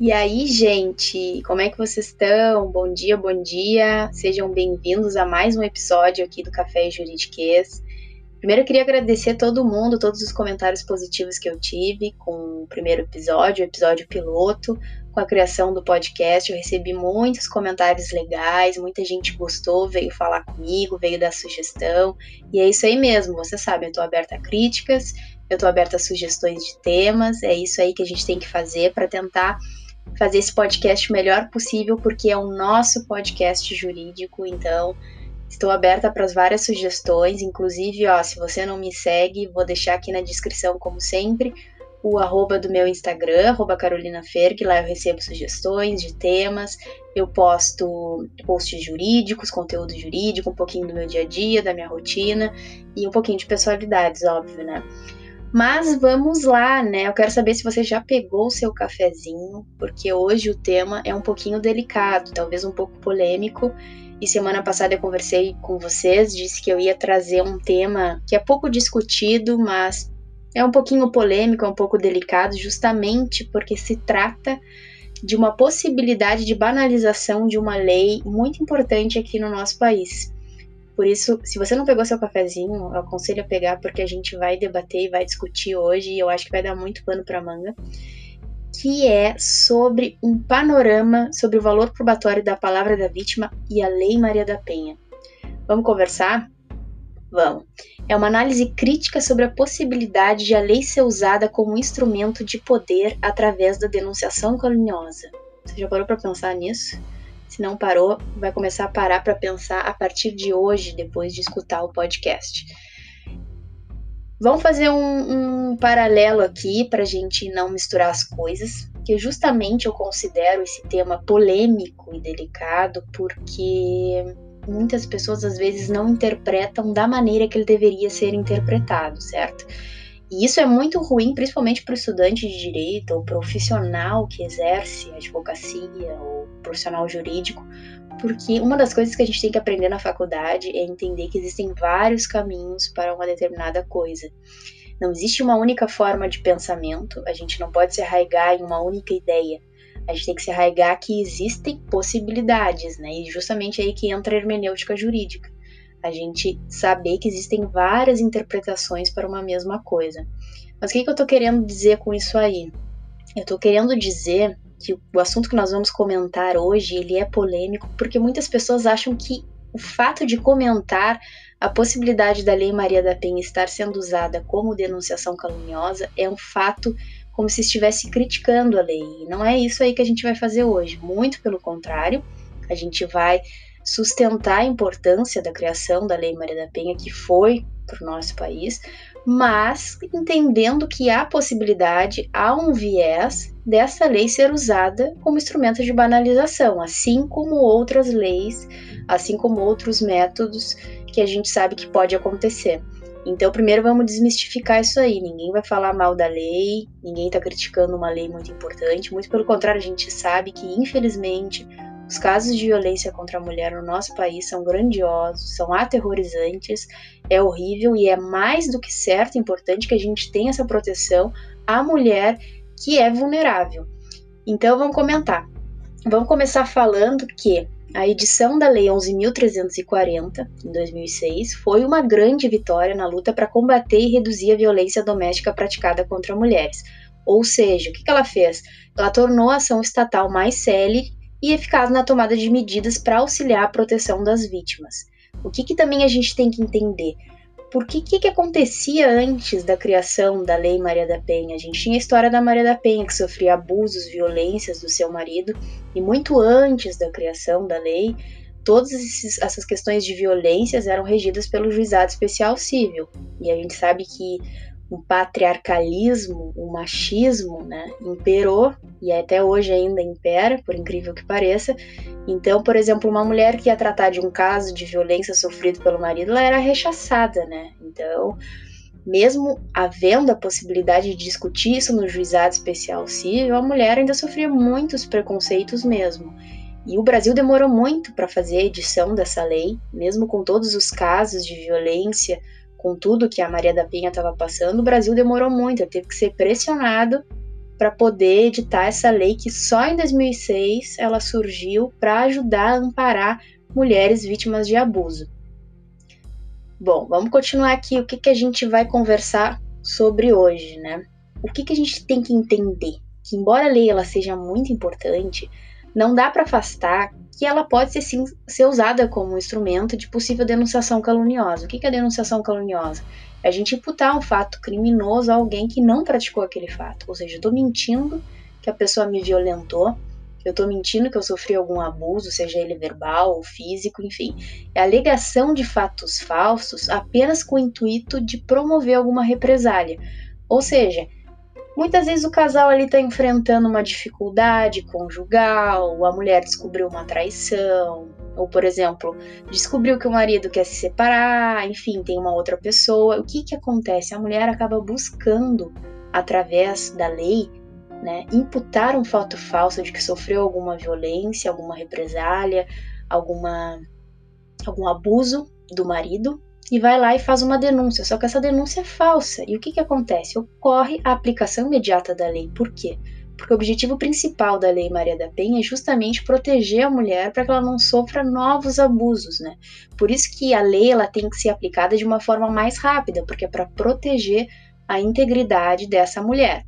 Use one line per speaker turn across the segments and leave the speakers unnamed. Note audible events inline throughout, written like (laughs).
E aí, gente, como é que vocês estão? Bom dia, bom dia. Sejam bem-vindos a mais um episódio aqui do Café Juridiquês. Primeiro, eu queria agradecer a todo mundo, todos os comentários positivos que eu tive com o primeiro episódio, o episódio piloto, com a criação do podcast. Eu recebi muitos comentários legais, muita gente gostou, veio falar comigo, veio dar sugestão. E é isso aí mesmo, você sabe, eu estou aberta a críticas, eu estou aberta a sugestões de temas, é isso aí que a gente tem que fazer para tentar fazer esse podcast o melhor possível, porque é o nosso podcast jurídico, então estou aberta para as várias sugestões, inclusive, ó, se você não me segue, vou deixar aqui na descrição, como sempre, o arroba do meu Instagram, arroba Carolina que lá eu recebo sugestões de temas, eu posto posts jurídicos, conteúdo jurídico, um pouquinho do meu dia a dia, da minha rotina e um pouquinho de personalidades, óbvio, né? Mas vamos lá, né? Eu quero saber se você já pegou o seu cafezinho, porque hoje o tema é um pouquinho delicado, talvez um pouco polêmico. E semana passada eu conversei com vocês, disse que eu ia trazer um tema que é pouco discutido, mas é um pouquinho polêmico, é um pouco delicado, justamente porque se trata de uma possibilidade de banalização de uma lei muito importante aqui no nosso país. Por isso, se você não pegou seu cafezinho, eu aconselho a pegar porque a gente vai debater e vai discutir hoje e eu acho que vai dar muito pano para manga, que é sobre um panorama sobre o valor probatório da palavra da vítima e a Lei Maria da Penha. Vamos conversar? Vamos. É uma análise crítica sobre a possibilidade de a lei ser usada como instrumento de poder através da denunciação caluniosa. Você já parou para pensar nisso? Se não parou, vai começar a parar para pensar a partir de hoje, depois de escutar o podcast. Vamos fazer um, um paralelo aqui para a gente não misturar as coisas, que justamente eu considero esse tema polêmico e delicado porque muitas pessoas às vezes não interpretam da maneira que ele deveria ser interpretado, certo? E isso é muito ruim, principalmente para o estudante de direito ou profissional que exerce advocacia ou profissional jurídico, porque uma das coisas que a gente tem que aprender na faculdade é entender que existem vários caminhos para uma determinada coisa. Não existe uma única forma de pensamento, a gente não pode se arraigar em uma única ideia. A gente tem que se arraigar que existem possibilidades, né? E justamente aí que entra a hermenêutica jurídica a gente saber que existem várias interpretações para uma mesma coisa. Mas o que, que eu estou querendo dizer com isso aí? Eu estou querendo dizer que o assunto que nós vamos comentar hoje ele é polêmico porque muitas pessoas acham que o fato de comentar a possibilidade da Lei Maria da Penha estar sendo usada como denunciação caluniosa é um fato como se estivesse criticando a lei. E não é isso aí que a gente vai fazer hoje. Muito pelo contrário, a gente vai sustentar a importância da criação da Lei Maria da Penha, que foi para o nosso país, mas entendendo que há possibilidade, há um viés dessa lei ser usada como instrumento de banalização, assim como outras leis, assim como outros métodos que a gente sabe que pode acontecer. Então, primeiro vamos desmistificar isso aí. Ninguém vai falar mal da lei, ninguém está criticando uma lei muito importante. Muito pelo contrário, a gente sabe que, infelizmente, os casos de violência contra a mulher no nosso país são grandiosos, são aterrorizantes, é horrível e é mais do que certo importante que a gente tenha essa proteção à mulher que é vulnerável. Então vamos comentar. Vamos começar falando que a edição da Lei 11.340, em 2006, foi uma grande vitória na luta para combater e reduzir a violência doméstica praticada contra mulheres. Ou seja, o que ela fez? Ela tornou a ação estatal mais célere e eficaz na tomada de medidas para auxiliar a proteção das vítimas. O que, que também a gente tem que entender? Por que, que, que acontecia antes da criação da Lei Maria da Penha? A gente tinha a história da Maria da Penha, que sofria abusos, violências do seu marido, e muito antes da criação da lei, todas essas questões de violências eram regidas pelo Juizado Especial Civil. E a gente sabe que o patriarcalismo, o machismo, né, imperou e até hoje ainda impera, por incrível que pareça. Então, por exemplo, uma mulher que ia tratar de um caso de violência sofrido pelo marido, ela era rechaçada, né? Então, mesmo havendo a possibilidade de discutir isso no juizado especial civil, a mulher ainda sofria muitos preconceitos mesmo. E o Brasil demorou muito para fazer a edição dessa lei, mesmo com todos os casos de violência com tudo que a Maria da Penha estava passando, o Brasil demorou muito, teve que ser pressionado para poder editar essa lei que só em 2006 ela surgiu para ajudar a amparar mulheres vítimas de abuso. Bom, vamos continuar aqui o que, que a gente vai conversar sobre hoje, né? O que, que a gente tem que entender? Que embora a lei ela seja muito importante, não dá para afastar que ela pode ser, sim, ser usada como instrumento de possível denunciação caluniosa. O que, é denunciação caluniosa? É a gente imputar um fato criminoso a alguém que não praticou aquele fato. Ou seja, eu estou mentindo que a pessoa me violentou, eu estou mentindo que eu sofri algum abuso, seja ele verbal ou físico, enfim. É a alegação de fatos falsos apenas com o intuito de promover alguma represália. Ou seja, muitas vezes o casal ali está enfrentando uma dificuldade conjugal, a mulher descobriu uma traição, ou por exemplo, descobriu que o marido quer se separar, enfim, tem uma outra pessoa. O que que acontece? A mulher acaba buscando através da lei né, imputar um fato falso de que sofreu alguma violência, alguma represália, alguma, algum abuso do marido e vai lá e faz uma denúncia. Só que essa denúncia é falsa. E o que, que acontece? Ocorre a aplicação imediata da lei. Por quê? Porque o objetivo principal da Lei Maria da Penha é justamente proteger a mulher para que ela não sofra novos abusos, né? Por isso que a lei ela tem que ser aplicada de uma forma mais rápida, porque é para proteger a integridade dessa mulher.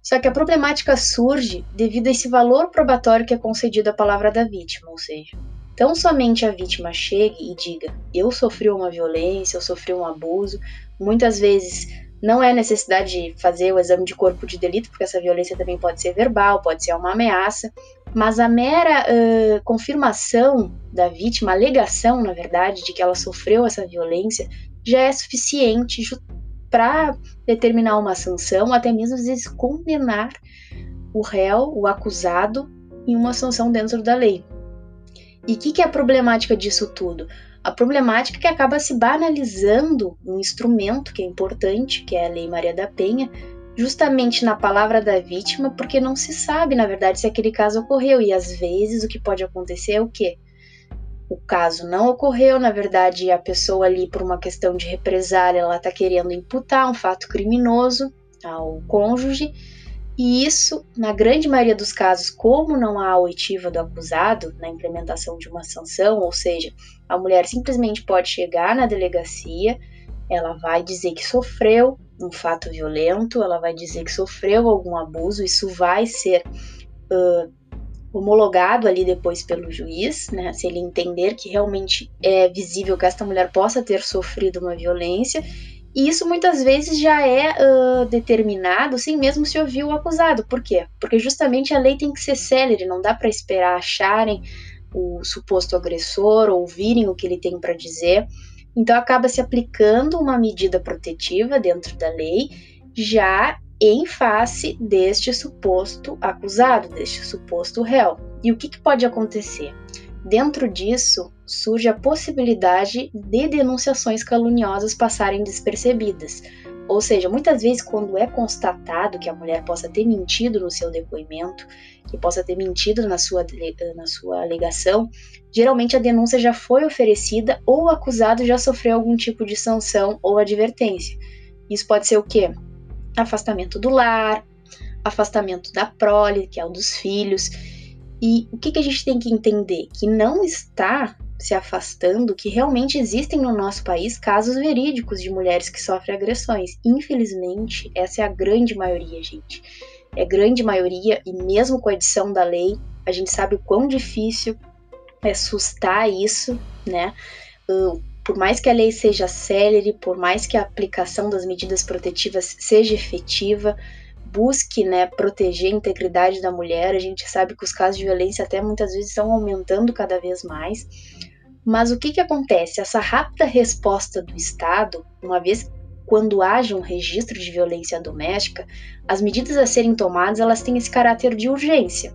Só que a problemática surge devido a esse valor probatório que é concedido à palavra da vítima, ou seja, tão somente a vítima chegue e diga: eu sofri uma violência, eu sofri um abuso, muitas vezes não é necessidade de fazer o exame de corpo de delito, porque essa violência também pode ser verbal, pode ser uma ameaça, mas a mera uh, confirmação da vítima, alegação, na verdade, de que ela sofreu essa violência, já é suficiente para determinar uma sanção, até mesmo às vezes condenar o réu, o acusado, em uma sanção dentro da lei. E o que, que é a problemática disso tudo? A problemática é que acaba se banalizando um instrumento que é importante, que é a Lei Maria da Penha, justamente na palavra da vítima, porque não se sabe, na verdade, se aquele caso ocorreu. E às vezes o que pode acontecer é o quê? o caso não ocorreu, na verdade, a pessoa ali, por uma questão de represália, ela está querendo imputar um fato criminoso ao cônjuge, e isso, na grande maioria dos casos, como não há oitiva do acusado na implementação de uma sanção, ou seja, a mulher simplesmente pode chegar na delegacia, ela vai dizer que sofreu um fato violento, ela vai dizer que sofreu algum abuso, isso vai ser uh, homologado ali depois pelo juiz, né? Se ele entender que realmente é visível que esta mulher possa ter sofrido uma violência. E isso muitas vezes já é uh, determinado sem mesmo se ouvir o acusado. Por quê? Porque justamente a lei tem que ser célere, não dá para esperar acharem o suposto agressor, ouvirem o que ele tem para dizer. Então acaba se aplicando uma medida protetiva dentro da lei, já em face deste suposto acusado, deste suposto réu. E o que, que pode acontecer? Dentro disso, surge a possibilidade de denunciações caluniosas passarem despercebidas. Ou seja, muitas vezes, quando é constatado que a mulher possa ter mentido no seu depoimento, que possa ter mentido na sua, na sua alegação, geralmente a denúncia já foi oferecida ou o acusado já sofreu algum tipo de sanção ou advertência. Isso pode ser o quê? afastamento do lar, afastamento da prole, que é o dos filhos. E o que, que a gente tem que entender? Que não está se afastando, que realmente existem no nosso país casos verídicos de mulheres que sofrem agressões. Infelizmente, essa é a grande maioria, gente. É grande maioria, e mesmo com a edição da lei, a gente sabe o quão difícil é sustar isso, né? por mais que a lei seja célere, por mais que a aplicação das medidas protetivas seja efetiva, busque né, proteger a integridade da mulher, a gente sabe que os casos de violência até muitas vezes estão aumentando cada vez mais. Mas o que, que acontece? Essa rápida resposta do Estado, uma vez quando haja um registro de violência doméstica, as medidas a serem tomadas elas têm esse caráter de urgência.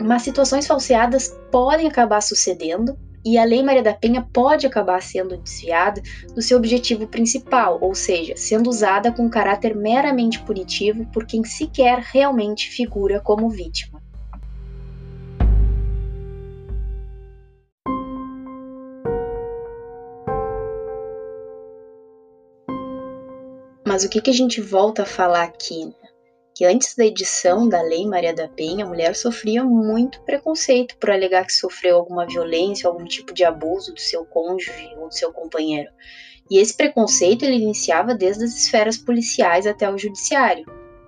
Mas situações falseadas podem acabar sucedendo e a Lei Maria da Penha pode acabar sendo desviada do seu objetivo principal, ou seja, sendo usada com caráter meramente punitivo por quem sequer realmente figura como vítima. Mas o que, que a gente volta a falar aqui? Que antes da edição da Lei Maria da Penha, a mulher sofria muito preconceito por alegar que sofreu alguma violência, algum tipo de abuso do seu cônjuge ou do seu companheiro. E esse preconceito ele iniciava desde as esferas policiais até o judiciário.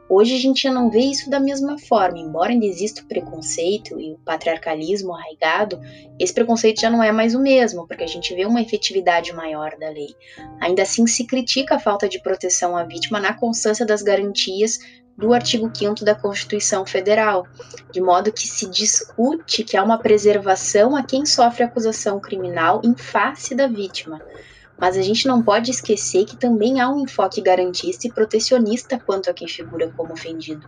Hoje a gente já não vê isso da mesma forma, embora ainda exista o preconceito e o patriarcalismo arraigado, esse preconceito já não é mais o mesmo, porque a gente vê uma efetividade maior da lei. Ainda assim se critica a falta de proteção à vítima na constância das garantias do artigo 5 da Constituição Federal, de modo que se discute que há uma preservação a quem sofre acusação criminal em face da vítima. Mas a gente não pode esquecer que também há um enfoque garantista e protecionista quanto a quem figura como ofendido.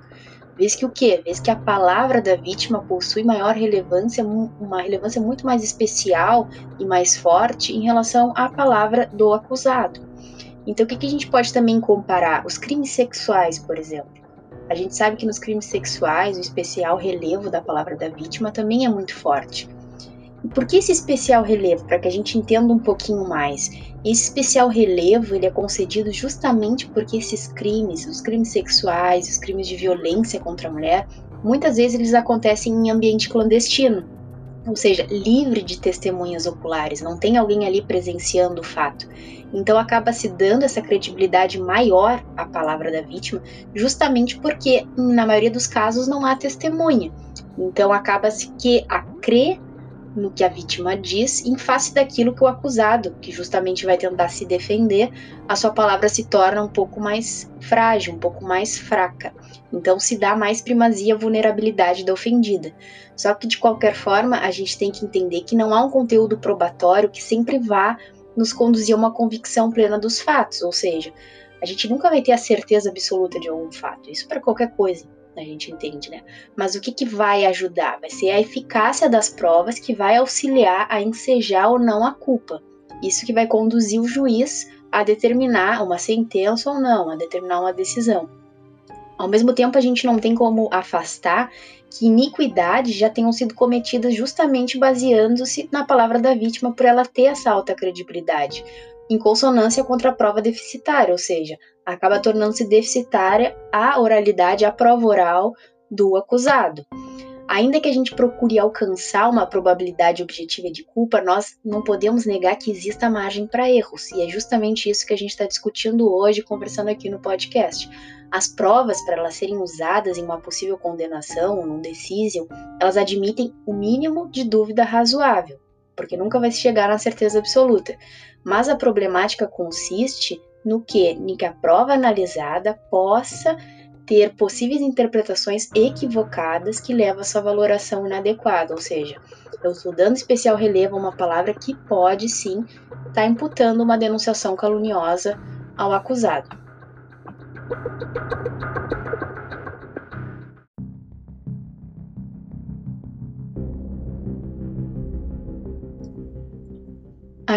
Vez que o quê? Vez que a palavra da vítima possui maior relevância, uma relevância muito mais especial e mais forte em relação à palavra do acusado. Então, o que, que a gente pode também comparar? Os crimes sexuais, por exemplo. A gente sabe que nos crimes sexuais o especial relevo da palavra da vítima também é muito forte. E por que esse especial relevo? Para que a gente entenda um pouquinho mais. Esse especial relevo ele é concedido justamente porque esses crimes, os crimes sexuais, os crimes de violência contra a mulher, muitas vezes eles acontecem em ambiente clandestino, ou seja, livre de testemunhas oculares, não tem alguém ali presenciando o fato. Então acaba se dando essa credibilidade maior à palavra da vítima, justamente porque na maioria dos casos não há testemunha. Então acaba-se que a crer no que a vítima diz em face daquilo que o acusado, que justamente vai tentar se defender, a sua palavra se torna um pouco mais frágil, um pouco mais fraca. Então se dá mais primazia à vulnerabilidade da ofendida. Só que de qualquer forma, a gente tem que entender que não há um conteúdo probatório que sempre vá nos conduzir a uma convicção plena dos fatos, ou seja, a gente nunca vai ter a certeza absoluta de algum fato, isso para qualquer coisa a gente entende, né? Mas o que, que vai ajudar? Vai ser a eficácia das provas que vai auxiliar a ensejar ou não a culpa. Isso que vai conduzir o juiz a determinar uma sentença ou não, a determinar uma decisão. Ao mesmo tempo, a gente não tem como afastar que iniquidades já tenham sido cometidas justamente baseando-se na palavra da vítima por ela ter essa alta credibilidade em consonância contra a prova deficitária, ou seja, acaba tornando-se deficitária a oralidade, a prova oral do acusado. Ainda que a gente procure alcançar uma probabilidade objetiva de culpa, nós não podemos negar que exista margem para erros, e é justamente isso que a gente está discutindo hoje, conversando aqui no podcast. As provas, para elas serem usadas em uma possível condenação, num decision, elas admitem o mínimo de dúvida razoável, porque nunca vai se chegar na certeza absoluta. Mas a problemática consiste no que? Em que a prova analisada possa ter possíveis interpretações equivocadas que levam a sua valoração inadequada, ou seja, eu estou dando especial relevo a uma palavra que pode sim estar tá imputando uma denunciação caluniosa ao acusado.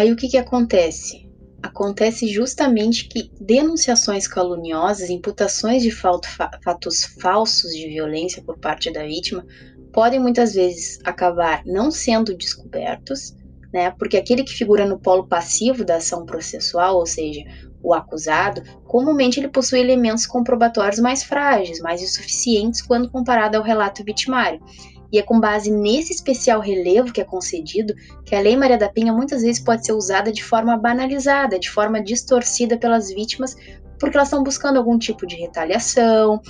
Aí o que, que acontece? Acontece justamente que denunciações caluniosas, imputações de fatos falsos de violência por parte da vítima, podem muitas vezes acabar não sendo descobertos, né? Porque aquele que figura no polo passivo da ação processual, ou seja, o acusado, comumente ele possui elementos comprobatórios mais frágeis, mais insuficientes quando comparado ao relato vitimário. E é com base nesse especial relevo que é concedido que a Lei Maria da Penha muitas vezes pode ser usada de forma banalizada, de forma distorcida pelas vítimas, porque elas estão buscando algum tipo de retaliação,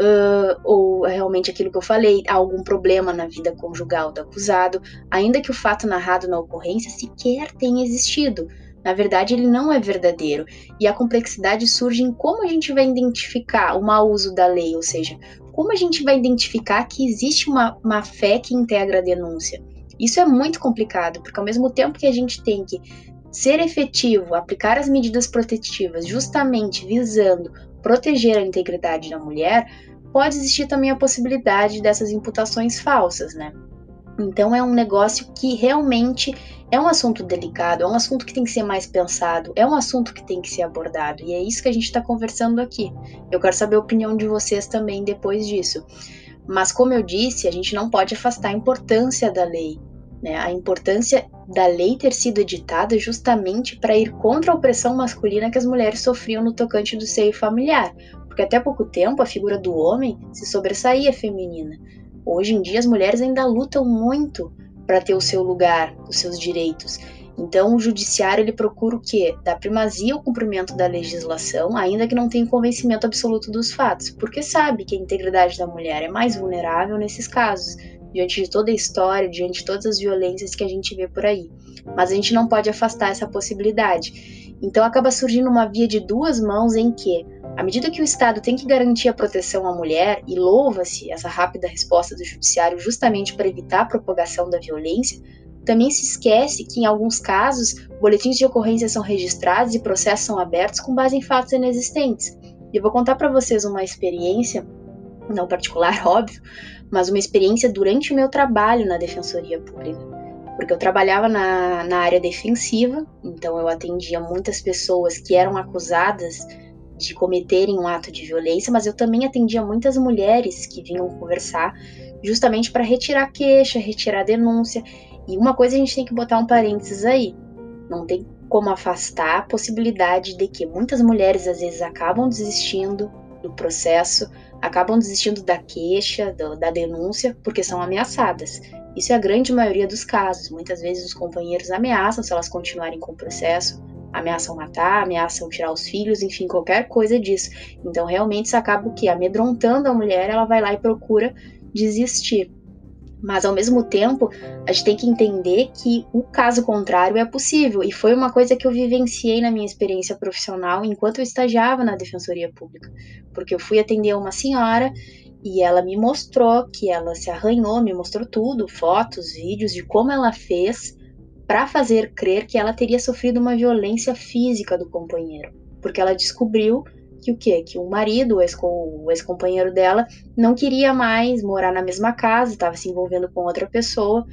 uh, ou realmente aquilo que eu falei, há algum problema na vida conjugal do acusado, ainda que o fato narrado na ocorrência sequer tenha existido. Na verdade, ele não é verdadeiro. E a complexidade surge em como a gente vai identificar o mau uso da lei, ou seja, como a gente vai identificar que existe uma, uma fé que integra a denúncia? Isso é muito complicado, porque ao mesmo tempo que a gente tem que ser efetivo, aplicar as medidas protetivas justamente visando proteger a integridade da mulher, pode existir também a possibilidade dessas imputações falsas, né? Então é um negócio que realmente é um assunto delicado, é um assunto que tem que ser mais pensado, é um assunto que tem que ser abordado. E é isso que a gente está conversando aqui. Eu quero saber a opinião de vocês também depois disso. Mas como eu disse, a gente não pode afastar a importância da lei. né, a importância da lei ter sido editada justamente para ir contra a opressão masculina que as mulheres sofriam no tocante do seio familiar, porque até pouco tempo a figura do homem se sobressaía feminina. Hoje em dia as mulheres ainda lutam muito para ter o seu lugar, os seus direitos. Então, o judiciário ele procura o quê? Dar primazia ao cumprimento da legislação, ainda que não tenha convencimento absoluto dos fatos, porque sabe que a integridade da mulher é mais vulnerável nesses casos, diante de toda a história, diante de todas as violências que a gente vê por aí. Mas a gente não pode afastar essa possibilidade. Então, acaba surgindo uma via de duas mãos em que, à medida que o Estado tem que garantir a proteção à mulher, e louva-se essa rápida resposta do Judiciário justamente para evitar a propagação da violência, também se esquece que, em alguns casos, boletins de ocorrência são registrados e processos são abertos com base em fatos inexistentes. E eu vou contar para vocês uma experiência, não particular, (laughs) óbvio, mas uma experiência durante o meu trabalho na Defensoria Pública. Porque eu trabalhava na, na área defensiva, então eu atendia muitas pessoas que eram acusadas de cometerem um ato de violência, mas eu também atendia muitas mulheres que vinham conversar justamente para retirar queixa, retirar denúncia. E uma coisa a gente tem que botar um parênteses aí. Não tem como afastar a possibilidade de que muitas mulheres às vezes acabam desistindo do processo, acabam desistindo da queixa, do, da denúncia, porque são ameaçadas. Isso é a grande maioria dos casos. Muitas vezes os companheiros ameaçam se elas continuarem com o processo, ameaçam matar, ameaçam tirar os filhos, enfim, qualquer coisa disso. Então, realmente, isso acaba o quê? Amedrontando a mulher, ela vai lá e procura desistir. Mas ao mesmo tempo, a gente tem que entender que o caso contrário é possível. E foi uma coisa que eu vivenciei na minha experiência profissional enquanto eu estagiava na Defensoria Pública. Porque eu fui atender uma senhora e ela me mostrou que ela se arranhou, me mostrou tudo, fotos, vídeos de como ela fez para fazer crer que ela teria sofrido uma violência física do companheiro. Porque ela descobriu que o quê? Que o marido, o ex-companheiro dela, não queria mais morar na mesma casa, estava se envolvendo com outra pessoa,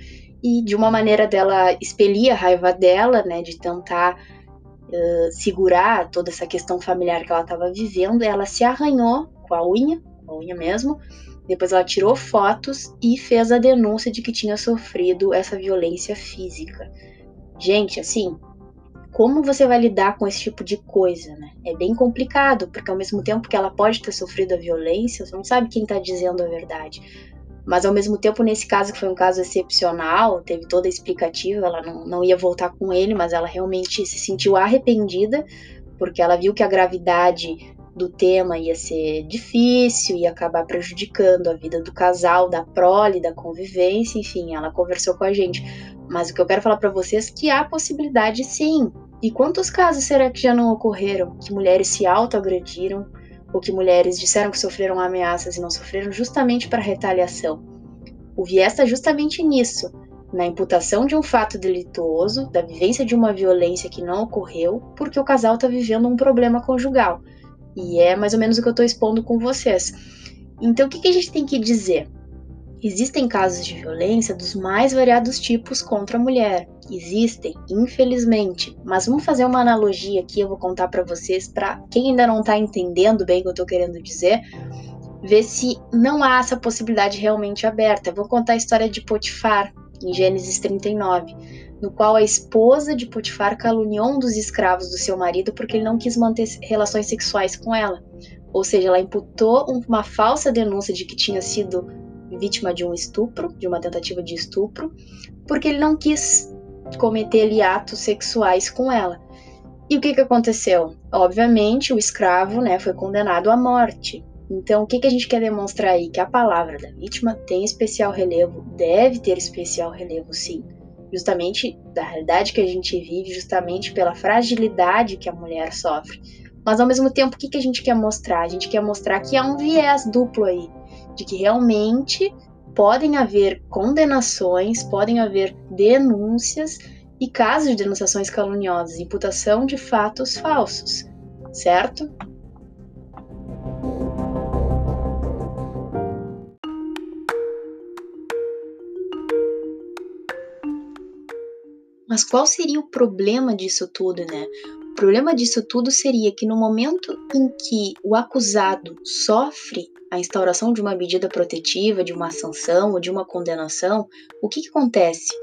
e de uma maneira dela expelir a raiva dela, né, de tentar uh, segurar toda essa questão familiar que ela estava vivendo, ela se arranhou com a unha, com a unha mesmo, depois ela tirou fotos e fez a denúncia de que tinha sofrido essa violência física. Gente, assim, como você vai lidar com esse tipo de coisa, né? É bem complicado, porque ao mesmo tempo que ela pode ter sofrido a violência, você não sabe quem está dizendo a verdade. Mas ao mesmo tempo, nesse caso, que foi um caso excepcional, teve toda a explicativa, ela não, não ia voltar com ele, mas ela realmente se sentiu arrependida, porque ela viu que a gravidade do tema ia ser difícil, ia acabar prejudicando a vida do casal, da prole, da convivência, enfim, ela conversou com a gente. Mas o que eu quero falar para vocês é que há possibilidade sim. E quantos casos será que já não ocorreram que mulheres se autoagrediram ou que mulheres disseram que sofreram ameaças e não sofreram justamente para retaliação? O viés está justamente nisso, na imputação de um fato delituoso, da vivência de uma violência que não ocorreu, porque o casal está vivendo um problema conjugal. E é mais ou menos o que eu estou expondo com vocês. Então, o que, que a gente tem que dizer? Existem casos de violência dos mais variados tipos contra a mulher. Existem, infelizmente. Mas vamos fazer uma analogia aqui, eu vou contar para vocês, para quem ainda não está entendendo bem o que eu estou querendo dizer, ver se não há essa possibilidade realmente aberta. Vou contar a história de Potifar, em Gênesis 39, no qual a esposa de Potifar caluniou um dos escravos do seu marido porque ele não quis manter relações sexuais com ela. Ou seja, ela imputou uma falsa denúncia de que tinha sido vítima de um estupro, de uma tentativa de estupro, porque ele não quis cometer ali atos sexuais com ela. E o que, que aconteceu? Obviamente, o escravo né, foi condenado à morte. Então, o que, que a gente quer demonstrar aí? Que a palavra da vítima tem especial relevo, deve ter especial relevo, sim. Justamente da realidade que a gente vive, justamente pela fragilidade que a mulher sofre. Mas, ao mesmo tempo, o que, que a gente quer mostrar? A gente quer mostrar que há um viés duplo aí de que realmente podem haver condenações, podem haver denúncias e casos de denunciações caluniosas, imputação de fatos falsos, certo? Mas qual seria o problema disso tudo, né? O problema disso tudo seria que no momento em que o acusado sofre a instauração de uma medida protetiva, de uma sanção ou de uma condenação, o que, que acontece?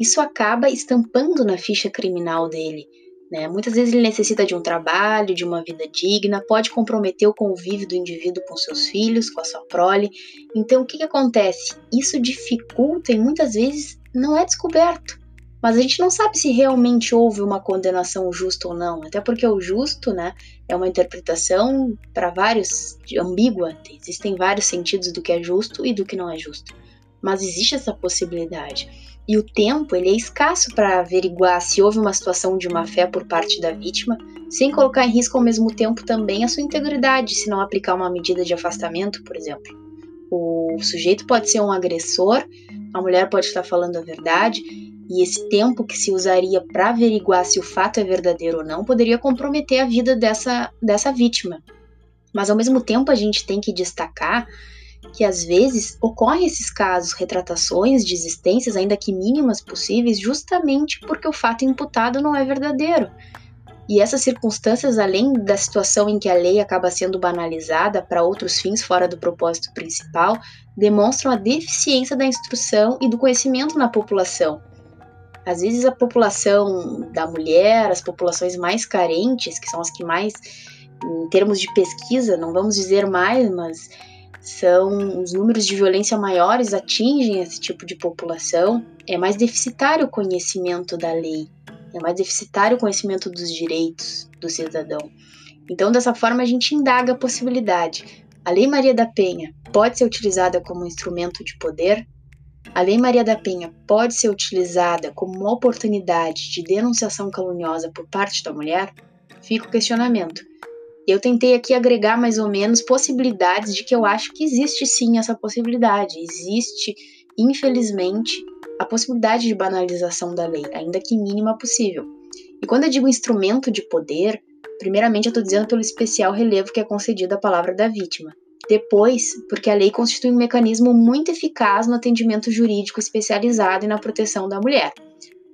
isso acaba estampando na ficha criminal dele. Né? Muitas vezes ele necessita de um trabalho, de uma vida digna, pode comprometer o convívio do indivíduo com seus filhos, com a sua prole. Então, o que, que acontece? Isso dificulta e muitas vezes não é descoberto. Mas a gente não sabe se realmente houve uma condenação justa ou não, até porque o justo, né, é uma interpretação para vários ambígua. Existem vários sentidos do que é justo e do que não é justo. Mas existe essa possibilidade. E o tempo ele é escasso para averiguar se houve uma situação de má fé por parte da vítima, sem colocar em risco ao mesmo tempo também a sua integridade, se não aplicar uma medida de afastamento, por exemplo. O sujeito pode ser um agressor, a mulher pode estar falando a verdade, e esse tempo que se usaria para averiguar se o fato é verdadeiro ou não poderia comprometer a vida dessa, dessa vítima. Mas ao mesmo tempo a gente tem que destacar que às vezes ocorrem esses casos, retratações de existências, ainda que mínimas possíveis, justamente porque o fato imputado não é verdadeiro. E essas circunstâncias, além da situação em que a lei acaba sendo banalizada para outros fins fora do propósito principal, demonstram a deficiência da instrução e do conhecimento na população. Às vezes a população da mulher, as populações mais carentes, que são as que mais, em termos de pesquisa, não vamos dizer mais, mas são os números de violência maiores atingem esse tipo de população, é mais deficitário o conhecimento da lei, é mais deficitário o conhecimento dos direitos do cidadão. Então, dessa forma, a gente indaga a possibilidade. A Lei Maria da Penha pode ser utilizada como instrumento de poder? A Lei Maria da Penha pode ser utilizada como uma oportunidade de denunciação caluniosa por parte da mulher? Fica o questionamento. Eu tentei aqui agregar mais ou menos possibilidades de que eu acho que existe sim essa possibilidade. Existe, infelizmente, a possibilidade de banalização da lei, ainda que mínima possível. E quando eu digo instrumento de poder, primeiramente eu estou dizendo pelo especial relevo que é concedido à palavra da vítima. Depois, porque a lei constitui um mecanismo muito eficaz no atendimento jurídico especializado e na proteção da mulher.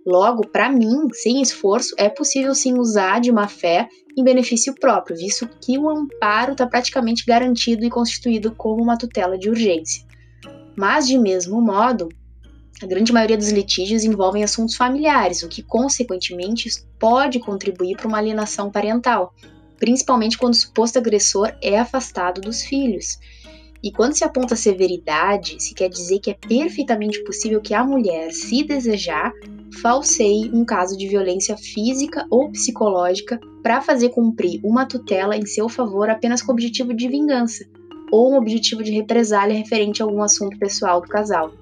Logo, para mim, sem esforço, é possível sim usar de má fé em benefício próprio, visto que o amparo está praticamente garantido e constituído como uma tutela de urgência. Mas, de mesmo modo, a grande maioria dos litígios envolvem assuntos familiares, o que, consequentemente, pode contribuir para uma alienação parental, principalmente quando o suposto agressor é afastado dos filhos. E quando se aponta severidade, se quer dizer que é perfeitamente possível que a mulher, se desejar, falseie um caso de violência física ou psicológica para fazer cumprir uma tutela em seu favor apenas com o objetivo de vingança ou um objetivo de represália referente a algum assunto pessoal do casal.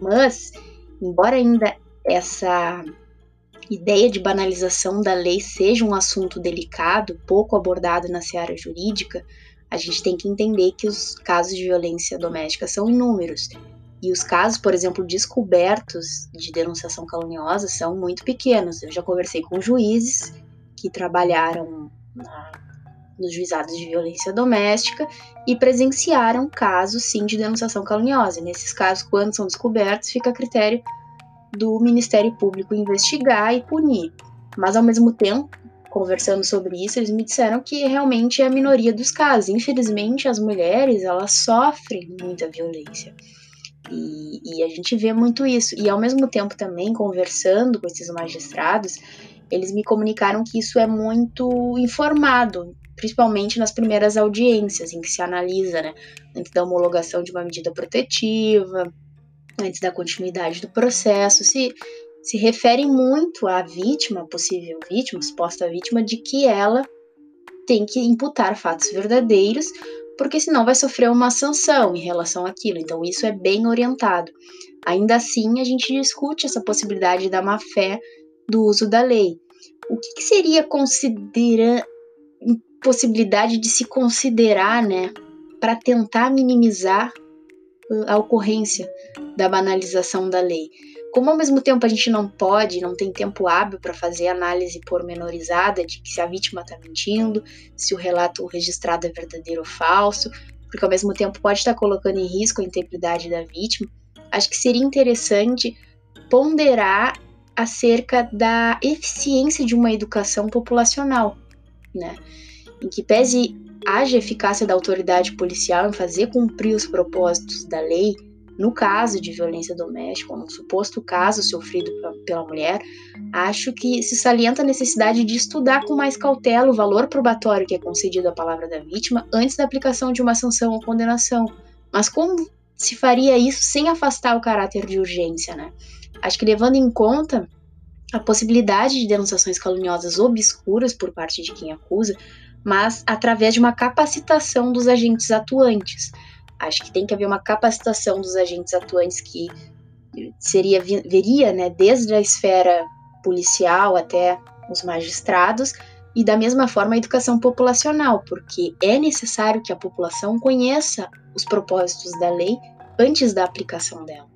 Mas, embora ainda essa ideia de banalização da lei seja um assunto delicado, pouco abordado na seara jurídica, a gente tem que entender que os casos de violência doméstica são inúmeros. E os casos, por exemplo, descobertos de denunciação caluniosa são muito pequenos. Eu já conversei com juízes que trabalharam na, nos juizados de violência doméstica e presenciaram casos, sim, de denunciação caluniosa. Nesses casos, quando são descobertos, fica a critério do Ministério Público investigar e punir. Mas, ao mesmo tempo, conversando sobre isso, eles me disseram que realmente é a minoria dos casos. Infelizmente, as mulheres elas sofrem muita violência. E, e, a gente vê muito isso. E ao mesmo tempo também, conversando com esses magistrados, eles me comunicaram que isso é muito informado, principalmente nas primeiras audiências, em que se analisa, né, antes da homologação de uma medida protetiva, antes da continuidade do processo, se se referem muito à vítima, possível vítima, suposta vítima, de que ela tem que imputar fatos verdadeiros, porque senão vai sofrer uma sanção em relação àquilo. Então, isso é bem orientado. Ainda assim, a gente discute essa possibilidade da má-fé do uso da lei. O que, que seria considerar possibilidade de se considerar, né, para tentar minimizar a ocorrência da banalização da lei? Como ao mesmo tempo a gente não pode, não tem tempo hábil para fazer análise pormenorizada de se a vítima está mentindo, se o relato registrado é verdadeiro ou falso, porque ao mesmo tempo pode estar colocando em risco a integridade da vítima, acho que seria interessante ponderar acerca da eficiência de uma educação populacional, né? Em que pese haja eficácia da autoridade policial em fazer cumprir os propósitos da lei, no caso de violência doméstica, ou no suposto caso sofrido pela mulher, acho que se salienta a necessidade de estudar com mais cautela o valor probatório que é concedido à palavra da vítima antes da aplicação de uma sanção ou condenação. Mas como se faria isso sem afastar o caráter de urgência, né? Acho que levando em conta a possibilidade de denunciações caluniosas obscuras por parte de quem acusa, mas através de uma capacitação dos agentes atuantes. Acho que tem que haver uma capacitação dos agentes atuantes que seria veria, né, desde a esfera policial até os magistrados e da mesma forma a educação populacional, porque é necessário que a população conheça os propósitos da lei antes da aplicação dela.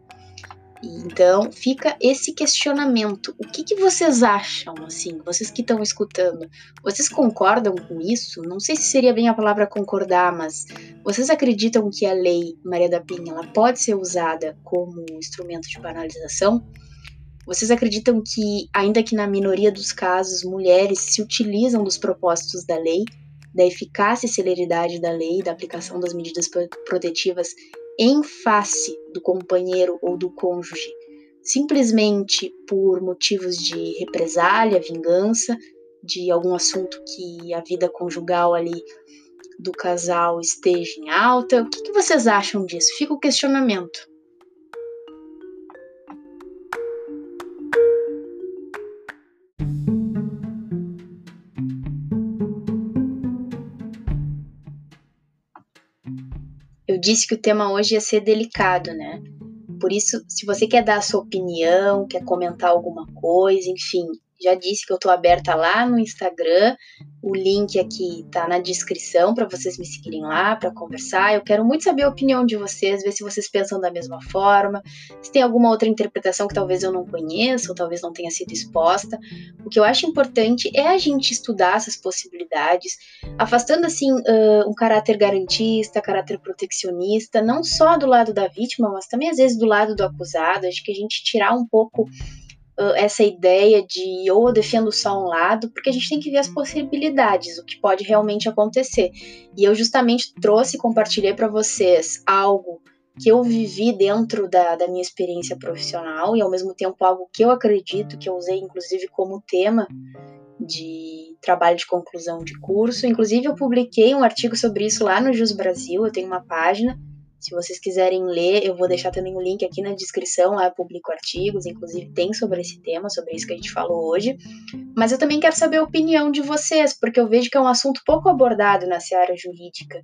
Então fica esse questionamento: o que, que vocês acham, assim, vocês que estão escutando? Vocês concordam com isso? Não sei se seria bem a palavra concordar, mas vocês acreditam que a lei Maria da Penha ela pode ser usada como instrumento de banalização? Vocês acreditam que, ainda que na minoria dos casos, mulheres se utilizam dos propósitos da lei, da eficácia e celeridade da lei, da aplicação das medidas protetivas em face do companheiro ou do cônjuge, simplesmente por motivos de represália, vingança, de algum assunto que a vida conjugal ali do casal esteja em alta. O que, que vocês acham disso? Fica o questionamento. Disse que o tema hoje ia ser delicado, né? Por isso, se você quer dar a sua opinião, quer comentar alguma coisa, enfim, já disse que eu estou aberta lá no Instagram. O link aqui está na descrição para vocês me seguirem lá para conversar. Eu quero muito saber a opinião de vocês, ver se vocês pensam da mesma forma, se tem alguma outra interpretação que talvez eu não conheça ou talvez não tenha sido exposta. O que eu acho importante é a gente estudar essas possibilidades, afastando assim uh, um caráter garantista, caráter proteccionista, não só do lado da vítima, mas também às vezes do lado do acusado. Acho que a gente tirar um pouco essa ideia de ou eu defendo só um lado, porque a gente tem que ver as possibilidades, o que pode realmente acontecer. E eu justamente trouxe e compartilhei para vocês algo que eu vivi dentro da, da minha experiência profissional e ao mesmo tempo algo que eu acredito, que eu usei inclusive como tema de trabalho de conclusão de curso. Inclusive, eu publiquei um artigo sobre isso lá no Jus Brasil, eu tenho uma página se vocês quiserem ler, eu vou deixar também o link aqui na descrição, lá eu publico artigos, inclusive tem sobre esse tema, sobre isso que a gente falou hoje. Mas eu também quero saber a opinião de vocês, porque eu vejo que é um assunto pouco abordado na seara jurídica.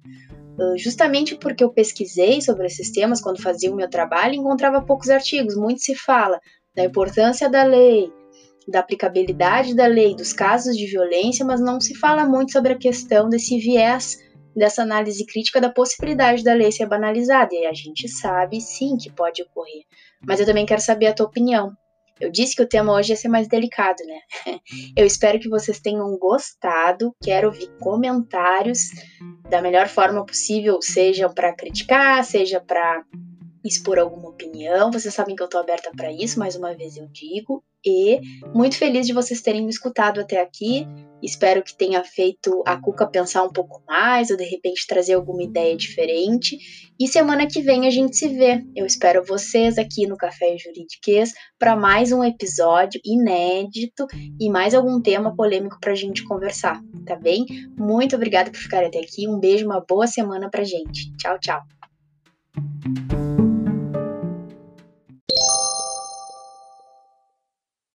Ah, justamente porque eu pesquisei sobre esses temas quando fazia o meu trabalho encontrava poucos artigos. Muito se fala da importância da lei, da aplicabilidade da lei, dos casos de violência, mas não se fala muito sobre a questão desse viés dessa análise crítica da possibilidade da lei ser banalizada. E a gente sabe sim que pode ocorrer. Mas eu também quero saber a tua opinião. Eu disse que o tema hoje ia ser mais delicado, né? (laughs) Eu espero que vocês tenham gostado. Quero ouvir comentários da melhor forma possível, seja para criticar, seja para expor alguma opinião. Vocês sabem que eu estou aberta para isso, mais uma vez eu digo. E muito feliz de vocês terem me escutado até aqui. Espero que tenha feito a Cuca pensar um pouco mais, ou de repente trazer alguma ideia diferente. E semana que vem a gente se vê. Eu espero vocês aqui no Café Juridiquês para mais um episódio inédito e mais algum tema polêmico para a gente conversar, tá bem? Muito obrigada por ficar até aqui. Um beijo, uma boa semana para gente. Tchau, tchau.